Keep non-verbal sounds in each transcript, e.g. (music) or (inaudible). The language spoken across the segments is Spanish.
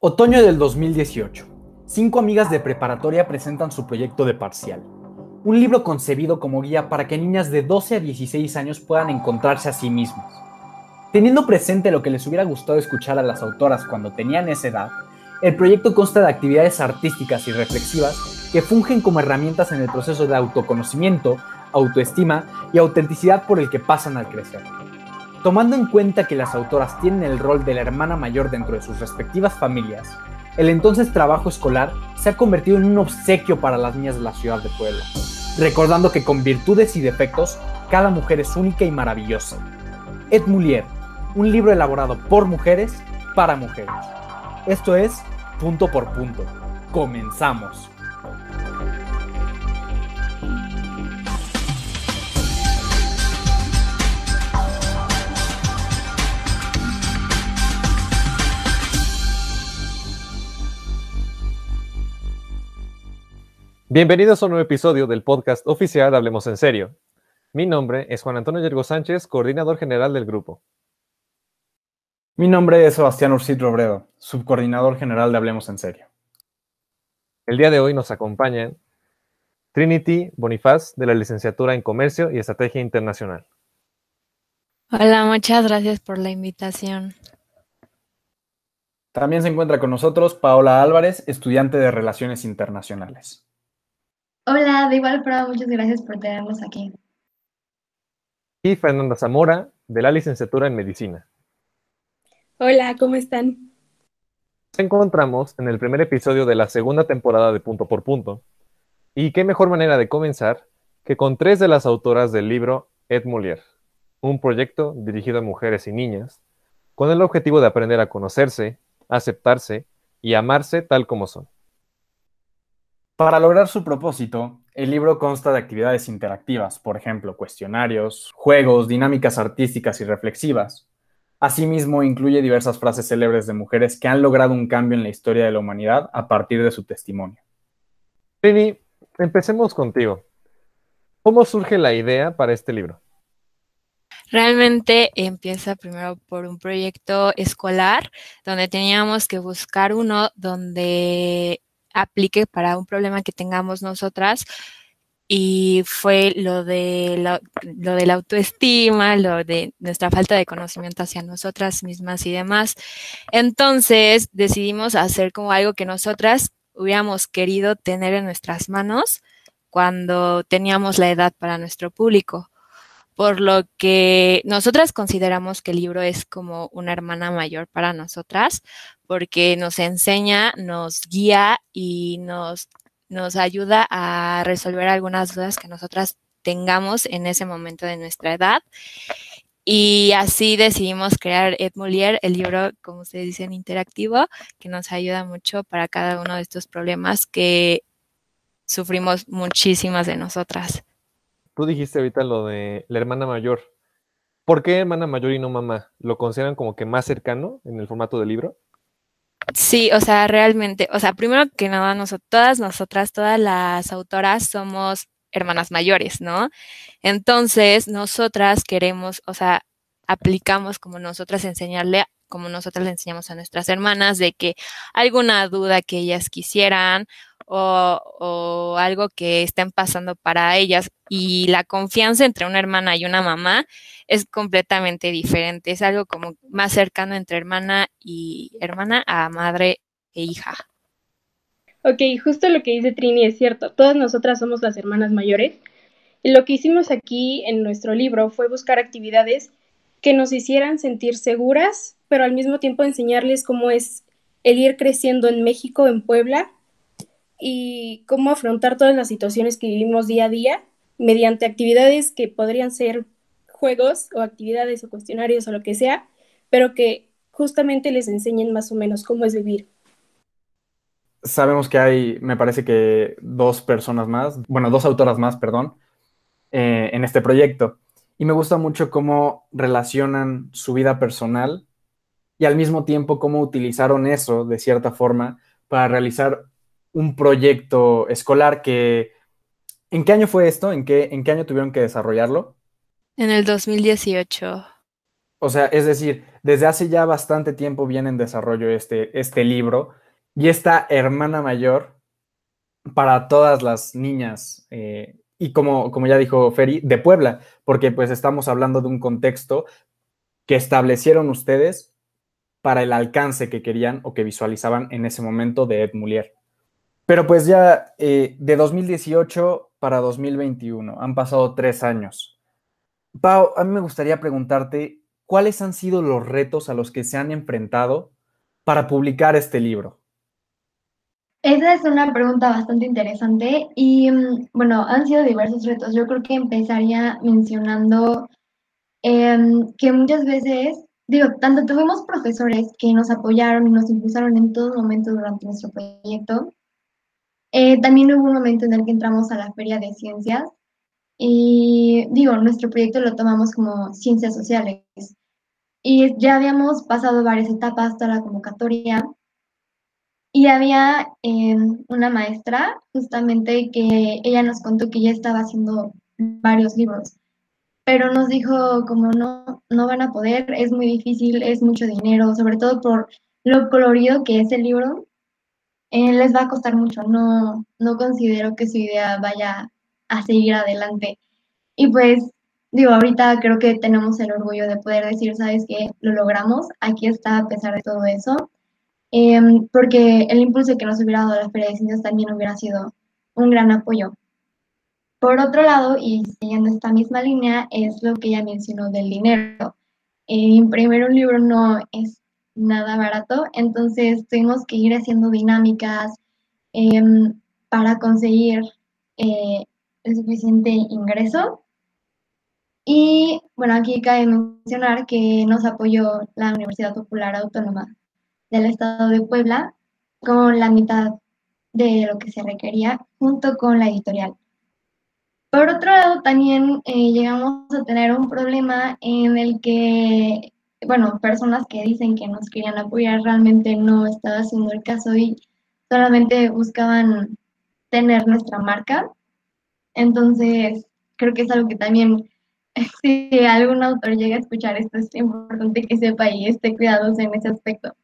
Otoño del 2018. Cinco amigas de preparatoria presentan su proyecto de parcial. Un libro concebido como guía para que niñas de 12 a 16 años puedan encontrarse a sí mismas. Teniendo presente lo que les hubiera gustado escuchar a las autoras cuando tenían esa edad, el proyecto consta de actividades artísticas y reflexivas que fungen como herramientas en el proceso de autoconocimiento, autoestima y autenticidad por el que pasan al crecer. Tomando en cuenta que las autoras tienen el rol de la hermana mayor dentro de sus respectivas familias, el entonces trabajo escolar se ha convertido en un obsequio para las niñas de la ciudad de Puebla, recordando que con virtudes y defectos, cada mujer es única y maravillosa. Et Mulier, un libro elaborado por mujeres para mujeres. Esto es Punto por Punto. Comenzamos. Bienvenidos a un nuevo episodio del podcast oficial Hablemos en Serio. Mi nombre es Juan Antonio Yergo Sánchez, coordinador general del grupo. Mi nombre es Sebastián Urcid Robredo, subcoordinador general de Hablemos en Serio. El día de hoy nos acompañan Trinity Bonifaz, de la licenciatura en Comercio y Estrategia Internacional. Hola, muchas gracias por la invitación. También se encuentra con nosotros Paola Álvarez, estudiante de Relaciones Internacionales. Hola, de igual forma, muchas gracias por tenernos aquí. Y Fernanda Zamora, de la licenciatura en Medicina. Hola, ¿cómo están? Nos encontramos en el primer episodio de la segunda temporada de Punto por Punto. Y qué mejor manera de comenzar que con tres de las autoras del libro Ed Molière, un proyecto dirigido a mujeres y niñas, con el objetivo de aprender a conocerse, aceptarse y amarse tal como son. Para lograr su propósito, el libro consta de actividades interactivas, por ejemplo, cuestionarios, juegos, dinámicas artísticas y reflexivas. Asimismo, incluye diversas frases célebres de mujeres que han logrado un cambio en la historia de la humanidad a partir de su testimonio. Rini, empecemos contigo. ¿Cómo surge la idea para este libro? Realmente empieza primero por un proyecto escolar donde teníamos que buscar uno donde aplique para un problema que tengamos nosotras y fue lo de, lo, de la autoestima, lo de nuestra falta de conocimiento hacia nosotras mismas y demás. Entonces decidimos hacer como algo que nosotras hubiéramos querido tener en nuestras manos cuando teníamos la edad para nuestro público. Por lo que nosotras consideramos que el libro es como una hermana mayor para nosotras, porque nos enseña, nos guía y nos, nos ayuda a resolver algunas dudas que nosotras tengamos en ese momento de nuestra edad. Y así decidimos crear Ed Molière, el libro, como ustedes dicen, interactivo, que nos ayuda mucho para cada uno de estos problemas que sufrimos muchísimas de nosotras. Tú dijiste ahorita lo de la hermana mayor. ¿Por qué hermana mayor y no mamá? ¿Lo consideran como que más cercano en el formato del libro? Sí, o sea, realmente, o sea, primero que nada, todas nosotras, todas las autoras somos hermanas mayores, ¿no? Entonces, nosotras queremos, o sea, aplicamos como nosotras enseñarle, como nosotras le enseñamos a nuestras hermanas, de que alguna duda que ellas quisieran o, algo que estén pasando para ellas y la confianza entre una hermana y una mamá es completamente diferente, es algo como más cercano entre hermana y hermana a madre e hija. Ok, justo lo que dice Trini es cierto, todas nosotras somos las hermanas mayores y lo que hicimos aquí en nuestro libro fue buscar actividades que nos hicieran sentir seguras, pero al mismo tiempo enseñarles cómo es el ir creciendo en México, en Puebla, y cómo afrontar todas las situaciones que vivimos día a día mediante actividades que podrían ser juegos o actividades o cuestionarios o lo que sea, pero que justamente les enseñen más o menos cómo es vivir. Sabemos que hay, me parece que dos personas más, bueno, dos autoras más, perdón, eh, en este proyecto. Y me gusta mucho cómo relacionan su vida personal y al mismo tiempo cómo utilizaron eso de cierta forma para realizar un proyecto escolar que... ¿En qué año fue esto? ¿En qué, ¿En qué año tuvieron que desarrollarlo? En el 2018. O sea, es decir, desde hace ya bastante tiempo viene en desarrollo este, este libro y esta hermana mayor para todas las niñas eh, y como, como ya dijo Ferry, de Puebla, porque pues estamos hablando de un contexto que establecieron ustedes para el alcance que querían o que visualizaban en ese momento de Ed Mulier. Pero pues ya eh, de 2018 para 2021 han pasado tres años. Pau, a mí me gustaría preguntarte cuáles han sido los retos a los que se han enfrentado para publicar este libro. Esa es una pregunta bastante interesante y bueno, han sido diversos retos. Yo creo que empezaría mencionando em, que muchas veces, digo, tanto tuvimos profesores que nos apoyaron y nos impulsaron en todo momento durante nuestro proyecto. Eh, también hubo un momento en el que entramos a la Feria de Ciencias y digo, nuestro proyecto lo tomamos como ciencias sociales. Y ya habíamos pasado varias etapas hasta la convocatoria y había em, una maestra justamente que ella nos contó que ya estaba haciendo varios libros, pero nos dijo como no, no van a poder, es muy difícil, es mucho dinero, sobre todo por lo colorido que es el libro, eh, les va a costar mucho, no, no considero que su idea vaya a seguir adelante. Y pues digo, ahorita creo que tenemos el orgullo de poder decir, sabes que lo logramos, aquí está a pesar de todo eso. Em, porque el impulso que nos hubiera dado la Feria de Ciencias también hubiera sido un gran apoyo. Por otro lado, y siguiendo esta misma línea, es lo que ya mencionó del dinero. Eh, imprimir un libro no es nada barato, entonces tuvimos que ir haciendo dinámicas em, para conseguir eh, el suficiente ingreso. Y bueno, aquí cabe mencionar que nos apoyó la Universidad Popular Autónoma del Estado de Puebla con la mitad de lo que se requería junto con la editorial. Por otro lado, también eh, llegamos a tener un problema en el que, bueno, personas que dicen que nos querían apoyar realmente no estaba haciendo el caso y solamente buscaban tener nuestra marca. Entonces, creo que es algo que también, (laughs) si algún autor llega a escuchar esto, es importante que sepa y esté cuidadoso en ese aspecto.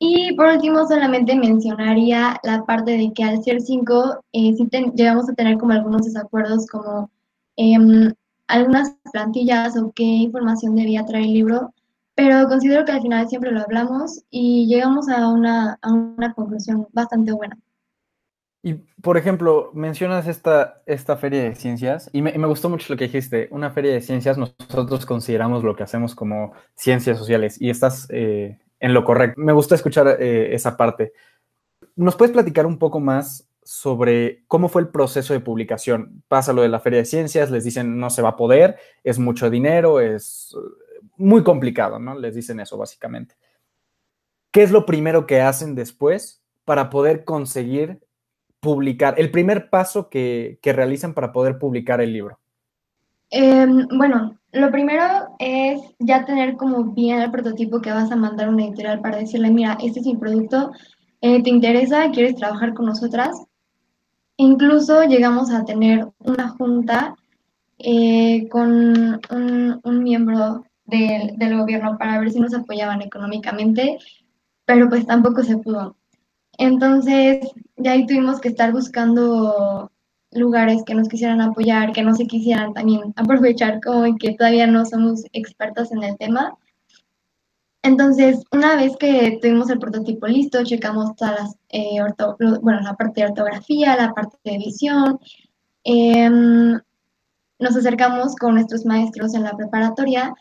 Y por último, solamente mencionaría la parte de que al ser 5 eh, sí llegamos a tener como algunos desacuerdos, como em, algunas plantillas o qué información debía traer el libro, pero considero que al final siempre lo hablamos y llegamos a una, a una conclusión bastante buena. Y, por ejemplo, mencionas esta, esta feria de ciencias y me, me, gustó mucho lo que dijiste. Una feria de ciencias, nosotros consideramos lo que hacemos como ciencias sociales y estás eh, en lo correcto. Me gusta escuchar eh, esa parte. ¿Nos puedes platicar un poco más sobre cómo fue el proceso de publicación? Pasa lo de la Feria de Ciencias, les dicen no se va a poder, es mucho dinero, es muy complicado, ¿no? Les dicen eso básicamente. ¿Qué es lo primero que hacen después para poder conseguir publicar? El primer paso que, que realizan para poder publicar el libro. Eh, bueno, lo primero es ya tener como bien el prototipo que vas a mandar a una editorial para decirle, mira, este es mi producto, eh, ¿te interesa? ¿Quieres trabajar con nosotras? Incluso llegamos a tener una junta eh, con un, miembro del gobierno para ver si nos apoyaban económicamente, pero pues tampoco se pudo. Entonces, ya ahí tuvimos que estar buscando lugares que nos quisieran apoyar, que no se quisieran también aprovechar como que todavía no somos expertos en el tema. Entonces, una vez que tuvimos el prototipo listo, checamos todas eh, la parte de ortografía, la parte de edición, em, nos acercamos con nuestros maestros en la preparatoria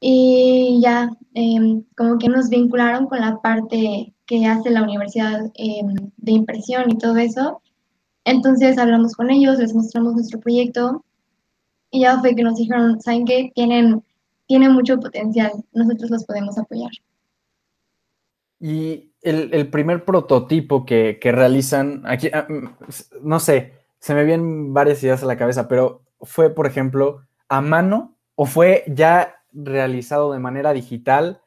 y ya em, como que nos vincularon con la parte que hace la universidad em, de impresión y todo eso. Entonces hablamos con ellos, les mostramos nuestro proyecto y ya fue que nos dijeron, ¿saben qué? Tienen, tienen mucho potencial, nosotros los podemos apoyar. Y el, primer prototipo que, realizan, aquí, ah, mm, no sé, se me vienen varias ideas a la cabeza, pero fue, por ejemplo, a mano o fue ya realizado de manera digital,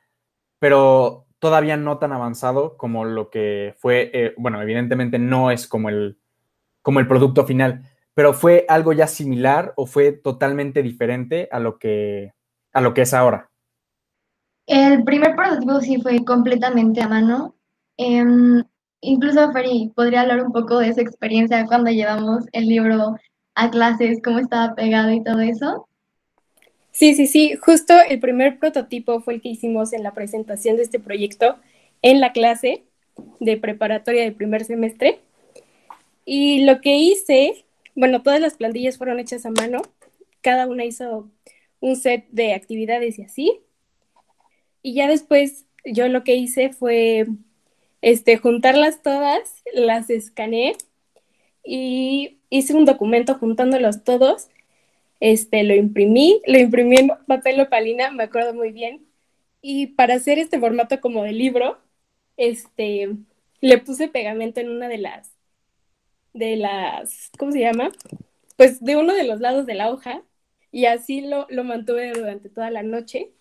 pero todavía no tan avanzado como lo que fue, eh, bueno, evidentemente no es como el, como el producto final, pero fue algo ya similar o fue totalmente diferente a lo que, a lo que es ahora. El primer prototipo sí fue completamente a mano. Em, incluso Feri, ¿podría hablar un poco de esa experiencia cuando llevamos el libro a clases, cómo estaba pegado y todo eso? Sí, sí, sí. Justo el primer prototipo fue el que hicimos en la presentación de este proyecto en la clase de preparatoria del primer semestre. Y lo que hice, bueno, todas las plantillas fueron hechas a mano. Cada una hizo un set de actividades y así. Y ya después yo lo que hice fue este, juntarlas todas, las escaneé y hice un documento juntándolos todos. Este, lo imprimí, lo imprimí en papel opalina, me acuerdo muy bien. Y para hacer este formato como de libro, este, le puse pegamento en una de las, de las, ¿cómo se llama? Pues de uno de los lados de la hoja y así lo, lo mantuve durante toda la noche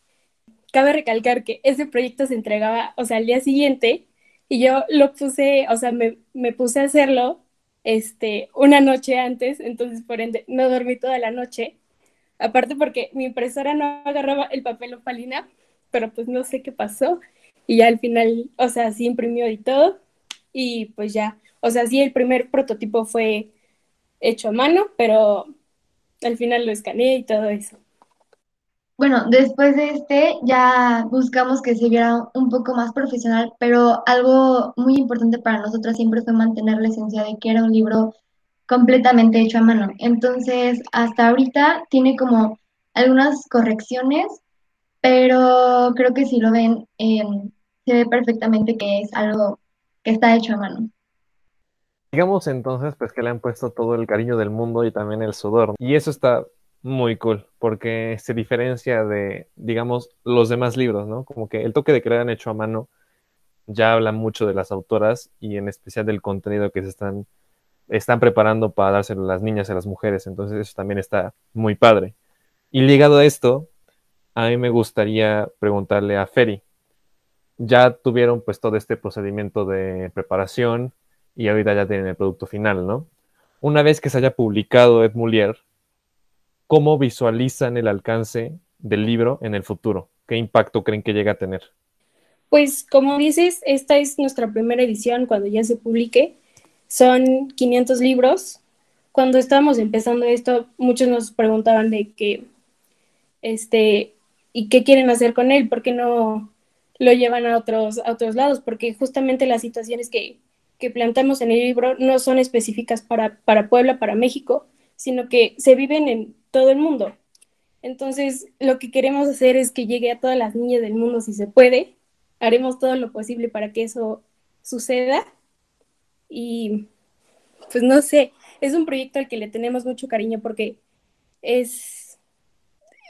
cabe recalcar que ese proyecto se entregaba, o sea, al día siguiente, y yo lo puse, o sea, me, me puse a hacerlo este, una noche antes, entonces por ende no dormí toda la noche. Aparte porque mi impresora no agarraba el papel opalina, pero pues no sé qué pasó. Y ya al final, o sea, sí imprimió y todo. Y pues ya, o sea, sí el primer prototipo fue hecho a mano, pero al final lo escaneé y todo eso. Bueno, después de este ya buscamos que se viera un poco más profesional, pero algo muy importante para nosotros siempre fue mantener la esencia de que era un libro completamente hecho a mano. Entonces, hasta ahorita tiene como algunas correcciones, pero creo que si lo ven, em, se ve perfectamente que es algo que está hecho a mano. Digamos entonces, pues que le han puesto todo el cariño del mundo y también el sudor. Y eso está muy cool, porque se diferencia de, digamos, los demás libros, ¿no? Como que el toque de que han hecho a mano ya habla mucho de las autoras y en especial del contenido que se están, están preparando para dárselo a las niñas y a las mujeres. Entonces eso también está muy padre. Y ligado a esto, a mí me gustaría preguntarle a Ferry. Ya tuvieron pues todo este procedimiento de preparación y ahorita ya tienen el producto final, ¿no? Una vez que se haya publicado Ed Mulier, ¿cómo visualizan el alcance del libro en el futuro? ¿Qué impacto creen que llega a tener? Pues como dices, esta es nuestra primera edición cuando ya se publique. Son 500 libros. Cuando estábamos empezando esto, muchos nos preguntaban de qué, este, ¿y qué quieren hacer con él? ¿Por qué no lo llevan a otros, a otros lados? Porque justamente las situaciones que, que plantamos en el libro no son específicas para, para Puebla, para México, sino que se viven en todo el mundo. Entonces, lo que queremos hacer es que llegue a todas las niñas del mundo si se puede. Haremos todo lo posible para que eso suceda. Y, pues no sé, es un proyecto al que le tenemos mucho cariño porque es,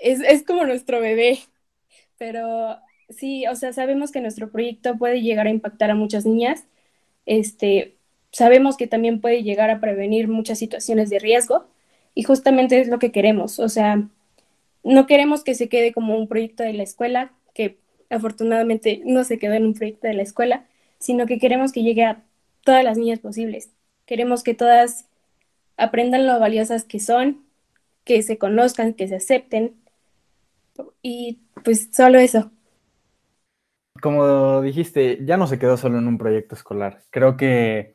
es, es como nuestro bebé. Pero sí, o sea, sabemos que nuestro proyecto puede llegar a impactar a muchas niñas. Este, sabemos que también puede llegar a prevenir muchas situaciones de riesgo y justamente es lo que queremos, o sea, no queremos que se quede como un proyecto de la escuela, que afortunadamente no se quedó en un proyecto de la escuela, sino que queremos que llegue a todas las niñas posibles. Queremos que todas aprendan lo valiosas que son, que se conozcan, que se acepten. Y pues solo eso. Como dijiste, ya no se quedó solo en un proyecto escolar. Creo que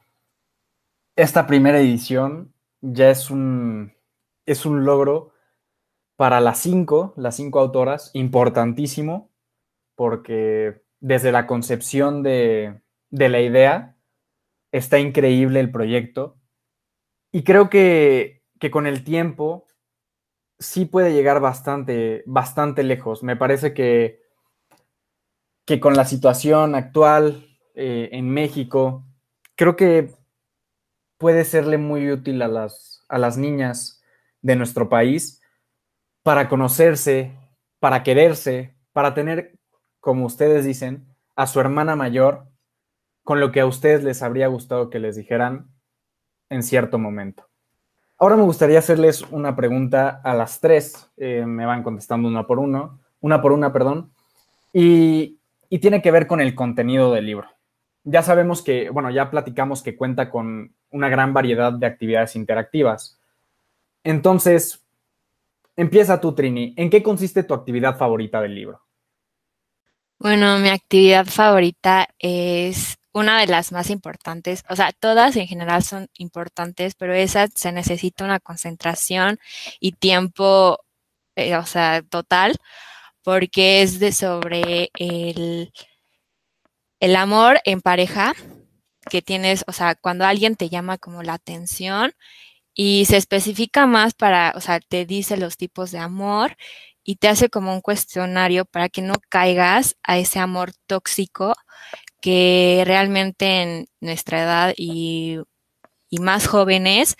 esta primera edición ya es un, es un logro para las cinco, las cinco autoras, importantísimo, porque desde la concepción de, la idea está increíble el proyecto. Y creo que, que, con el tiempo sí puede llegar bastante, bastante lejos. Me parece que, que con la situación actual eh, en México, creo que puede serle muy útil a las, a las niñas de nuestro país para conocerse, para quererse, para tener, como ustedes dicen, a su hermana mayor con lo que a ustedes les habría gustado que les dijeran en cierto momento. Ahora me gustaría hacerles una pregunta a las tres. Eh, me van contestando una por uno, una por una, perdón. Y, y tiene que ver con el contenido del libro. Ya sabemos que, bueno, ya platicamos que cuenta con una gran variedad de actividades interactivas. Entonces, empieza tú, Trini. ¿En qué consiste tu actividad favorita del libro? Bueno, mi actividad favorita es una de las más importantes, o sea, todas en general son importantes, pero esa se necesita una concentración y tiempo, eh, o sea, total, porque es de sobre el, el amor en pareja que tienes, o sea, cuando alguien te llama como la atención y se especifica más para, o sea, te dice los tipos de amor y te hace como un cuestionario para que no caigas a ese amor tóxico que realmente en nuestra edad y, más jóvenes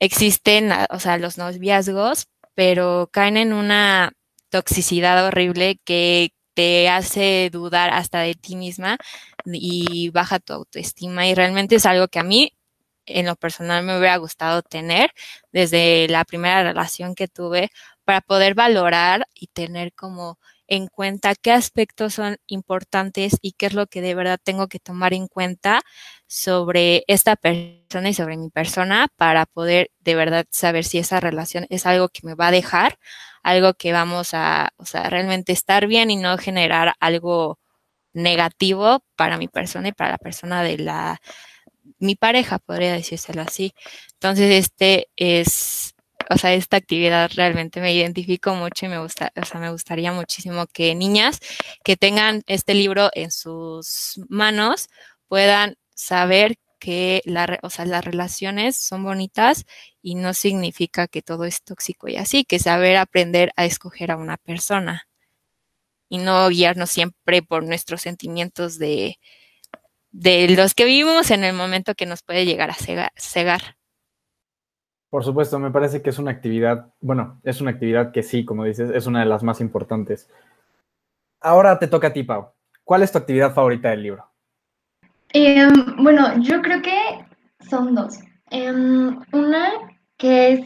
existen, o sea, los noviazgos, pero caen en una toxicidad horrible que te hace dudar hasta de ti misma y baja tu autoestima y realmente es algo que a mí en lo personal me hubiera gustado tener desde la primera relación que tuve para poder valorar y tener como en cuenta qué aspectos son importantes y qué es lo que de verdad tengo que tomar en cuenta sobre esta persona y sobre mi persona para poder de verdad saber si esa relación es algo que me va a dejar, algo que vamos a, o sea, realmente estar bien y no generar algo negativo para mi persona y para la persona de la mi pareja, podría decírselo así. Entonces, este es o sea, esta actividad realmente me identifico mucho y me gusta, o sea, me gustaría muchísimo que niñas que tengan este libro en sus manos puedan saber que o sea, las relaciones son bonitas y no significa que todo es tóxico y así, que saber aprender a escoger a una persona y no guiarnos siempre por nuestros sentimientos de, de los que vivimos en el momento que nos puede llegar a cegar. Por supuesto, me parece que es una actividad, bueno, es una actividad que sí, como dices, es una de las más importantes. Ahora te toca a ti, Pau. ¿Cuál es tu actividad favorita del libro? Em, bueno, yo creo que son dos. Em, una que es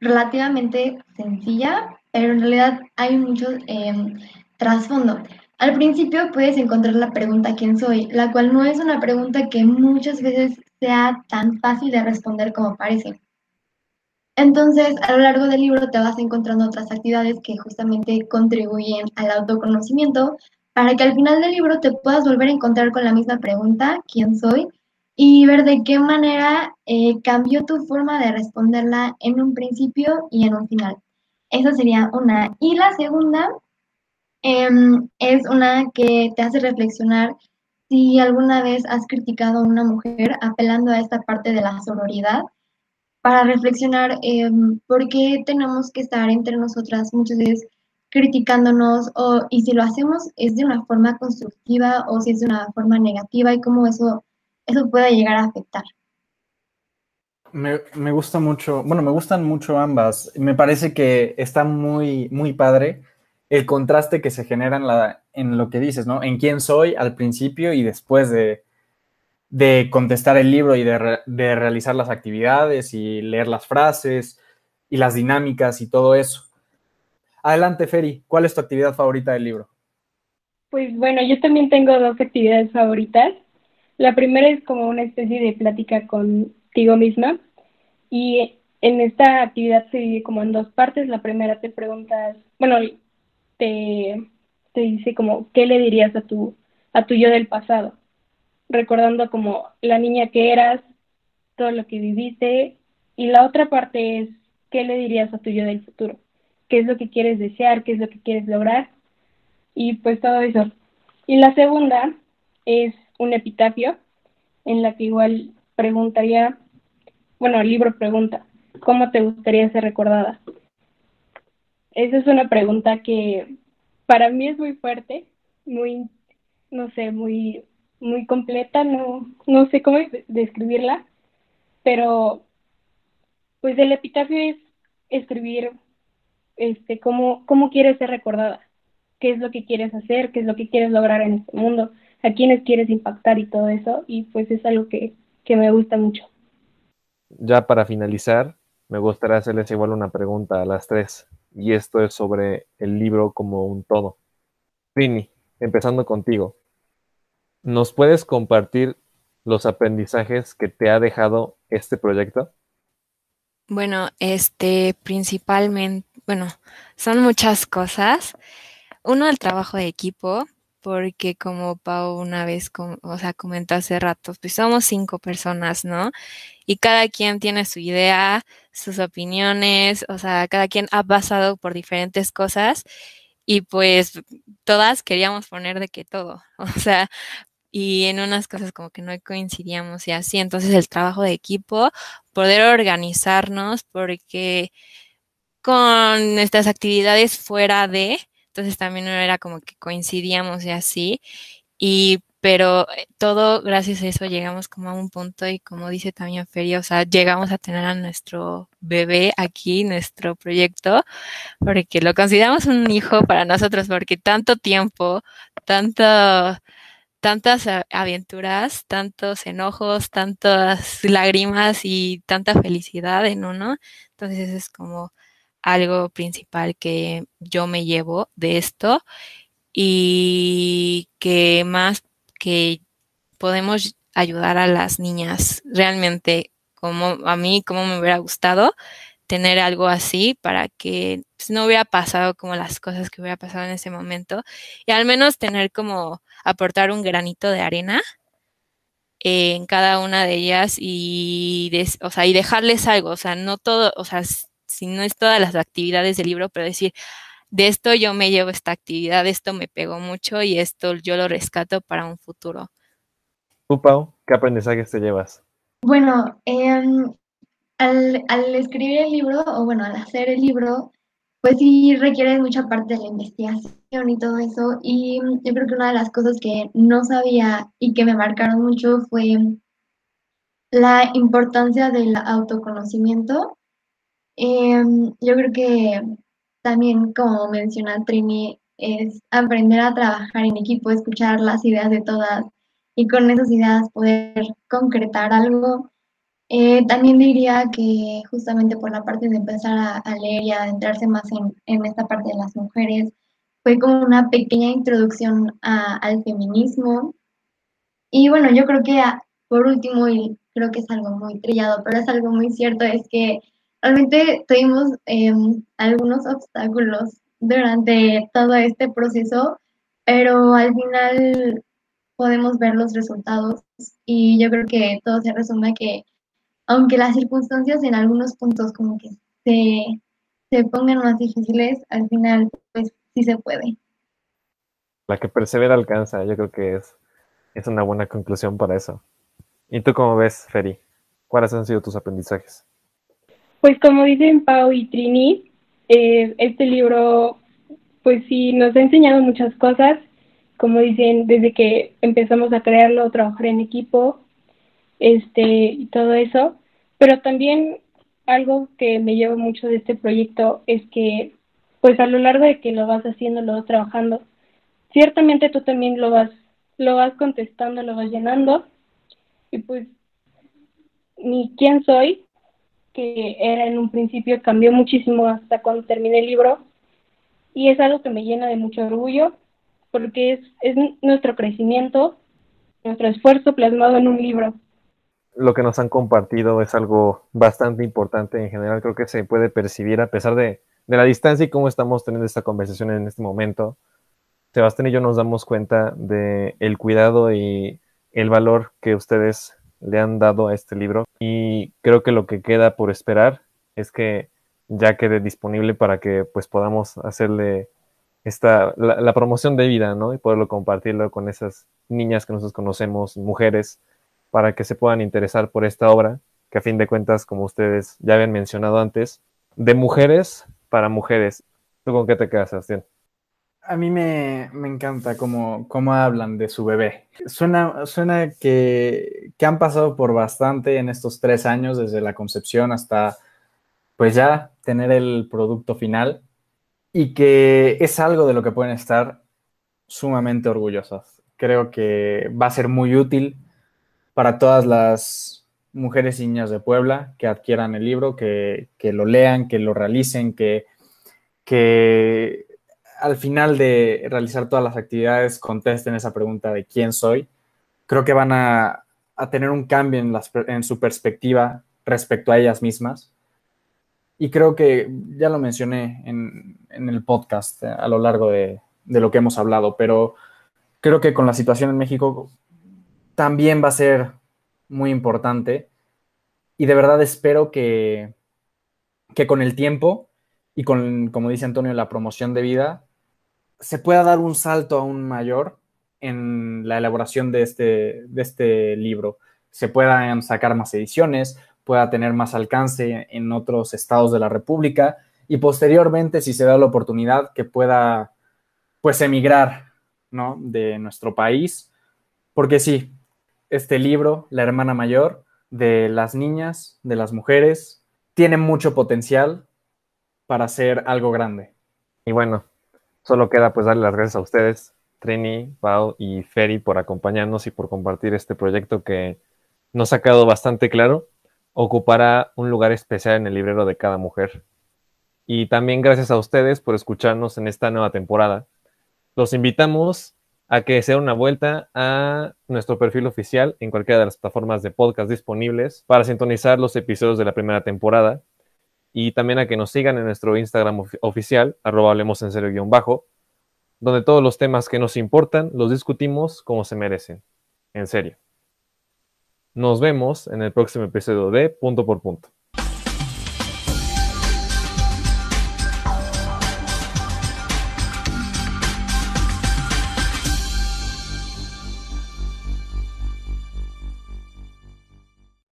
relativamente sencilla, pero en realidad hay mucho em, trasfondo. Al principio puedes encontrar la pregunta ¿quién soy? La cual no es una pregunta que muchas veces sea tan fácil de responder como parece. Entonces, a lo largo del libro te vas encontrando otras actividades que justamente contribuyen al autoconocimiento para que al final del libro te puedas volver a encontrar con la misma pregunta, ¿quién soy? Y ver de qué manera eh, cambió tu forma de responderla en un principio y en un final. Esa sería una. Y la segunda em, es una que te hace reflexionar si alguna vez has criticado a una mujer apelando a esta parte de la sororidad para reflexionar eh, por qué tenemos que estar entre nosotras muchas veces criticándonos o, y si lo hacemos es de una forma constructiva o si es de una forma negativa y cómo eso, eso puede llegar a afectar. Me, me, gusta mucho, bueno, me gustan mucho ambas. Me parece que está muy, muy padre el contraste que se genera en, la, en lo que dices, ¿no? En quién soy al principio y después de, de contestar el libro y de, realizar las actividades y leer las frases y las dinámicas y todo eso. Adelante, Feri, ¿cuál es tu actividad favorita del libro? Pues bueno, yo también tengo dos actividades favoritas. La primera es como una especie de plática contigo misma y en esta actividad se divide como en dos partes. La primera te preguntas, bueno, te, dice como, ¿qué le dirías a tu, a tu yo del pasado? recordando como la niña que eras, todo lo que viviste, y la otra parte es, ¿qué le dirías a tu yo del futuro? ¿Qué es lo que quieres desear? ¿Qué es lo que quieres lograr? Y pues todo eso. Y la segunda es un epitafio, en la que igual preguntaría, bueno, el libro pregunta, ¿cómo te gustaría ser recordada? Esa es una pregunta que para mí es muy fuerte, muy, no sé, muy muy completa, no, no sé cómo describirla, pero pues el epitafio es escribir este cómo, cómo quieres ser recordada, qué es lo que quieres hacer, qué es lo que quieres lograr en este mundo, a quiénes quieres impactar y todo eso, y pues es algo que, que me gusta mucho. Ya para finalizar, me gustaría hacerles igual una pregunta a las tres, y esto es sobre el libro como un todo. Rini, empezando contigo, ¿Nos puedes compartir los aprendizajes que te ha dejado este proyecto? Bueno, este principalmente, bueno, son muchas cosas, uno, el trabajo de equipo, porque como Pau una vez, o sea, comentó hace rato, pues somos cinco personas, ¿no? Y cada quien tiene su idea, sus opiniones, o sea, cada quien ha pasado por diferentes cosas y pues todas queríamos poner de que todo, (laughs) o sea, y en unas cosas como que no coincidíamos y así, entonces el trabajo de equipo, poder organizarnos porque con nuestras actividades fuera de, entonces también no era como que coincidíamos y así, y pero eh, todo gracias a eso llegamos como a un punto y como dice también Feria, o sea, llegamos a tener a nuestro bebé aquí, nuestro proyecto, porque lo consideramos un hijo para nosotros, porque tanto tiempo, tanto, tantas aventuras, tantos enojos, tantas lágrimas y tanta felicidad en uno, entonces es como algo principal que yo me llevo de esto y que más que podemos ayudar a las niñas realmente como a mí, como me hubiera gustado tener algo así para que pues, no hubiera pasado como las cosas que hubiera pasado en ese momento. Y al menos tener como aportar un granito de arena en cada una de ellas y, o sea, y dejarles algo, o sea, no todo, o sea, si no es todas las actividades del libro, pero decir, de esto yo me llevo esta actividad, esto me pegó mucho y esto yo lo rescato para un futuro. ¿Tú, Pau, qué aprendizajes te llevas? Bueno, em, al, escribir el libro, o bueno, al hacer el libro, pues sí requiere mucha parte de la investigación y todo eso. Y yo creo que una de las cosas que no sabía y que me marcaron mucho fue la importancia del autoconocimiento. Em, yo creo que también, como menciona Trini, es aprender a trabajar en equipo, escuchar las ideas de todas y con esas ideas poder concretar algo. Eh, también diría que justamente por la parte de empezar a, leer y a adentrarse más en, esta parte de las mujeres, fue como una pequeña introducción al feminismo. Y bueno, yo creo que por último, y creo que es algo muy trillado, pero es algo muy cierto, es que Realmente tuvimos em, algunos obstáculos durante todo este proceso, pero al final podemos ver los resultados y yo creo que todo se resume a que aunque las circunstancias en algunos puntos como que se, se pongan más difíciles, al final pues sí se puede. La que persevera alcanza, yo creo que es, es una buena conclusión para eso. ¿Y tú cómo ves, Feri? ¿Cuáles han sido tus aprendizajes? Pues como dicen Pau y Trini, eh, este libro pues sí nos ha enseñado muchas cosas, como dicen, desde que empezamos a crearlo, trabajar en equipo, este, y todo eso, pero también algo que me lleva mucho de este proyecto es que pues a lo largo de que lo vas haciendo, lo vas trabajando, ciertamente tú también lo vas, lo vas contestando, lo vas llenando, y pues ni quién soy, que era en un principio cambió muchísimo hasta cuando terminé el libro y es algo que me llena de mucho orgullo porque es, es nuestro crecimiento, nuestro esfuerzo plasmado en un libro. Lo que nos han compartido es algo bastante importante en general, creo que se puede percibir a pesar de, de la distancia y cómo estamos teniendo esta conversación en este momento. Sebastián y yo nos damos cuenta de el cuidado y el valor que ustedes le han dado a este libro y creo que lo que queda por esperar es que ya quede disponible para que pues podamos hacerle esta, la, promoción de vida, ¿no? Y poderlo compartirlo con esas niñas que nosotros conocemos, mujeres, para que se puedan interesar por esta obra, que a fin de cuentas, como ustedes ya habían mencionado antes, de mujeres para mujeres. ¿Tú con qué te quedas, Sebastián? A mí me, encanta cómo, cómo, hablan de su bebé. Suena, suena que, que, han pasado por bastante en estos tres años, desde la concepción hasta, pues ya, tener el producto final y que es algo de lo que pueden estar sumamente orgullosas. Creo que va a ser muy útil para todas las mujeres y niñas de Puebla que adquieran el libro, que, que lo lean, que lo realicen, que, que al final de realizar todas las actividades contesten esa pregunta de quién soy, creo que van a, tener un cambio en, su perspectiva respecto a ellas mismas. Y creo que ya lo mencioné en, el podcast eh, a lo largo de, de lo que hemos hablado, pero creo que con la situación en México también va a ser muy importante y de verdad espero que, que con el tiempo y con, como dice Antonio, la promoción de vida, se pueda dar un salto aún mayor en la elaboración de este, de este libro. Se puedan sacar más ediciones, pueda tener más alcance en otros estados de la República y posteriormente, si se da la oportunidad, que pueda pues emigrar ¿no? de nuestro país. Porque sí, este libro, La hermana mayor, de las niñas, de las mujeres, tiene mucho potencial para hacer algo grande. Y bueno, solo queda pues darle las gracias a ustedes, Trini, Pau y Ferry, por acompañarnos y por compartir este proyecto que nos ha quedado bastante claro. Ocupará un lugar especial en el librero de cada mujer. Y también gracias a ustedes por escucharnos en esta nueva temporada los invitamos a que se den una vuelta a nuestro perfil oficial en cualquiera de las plataformas de podcast disponibles para sintonizar los episodios de la primera temporada y también a que nos sigan en nuestro Instagram oficial, arroba hablemos en serio guion bajo, donde todos los temas que nos importan los discutimos como se merecen, en serio. Nos vemos en el próximo episodio de Punto por Punto.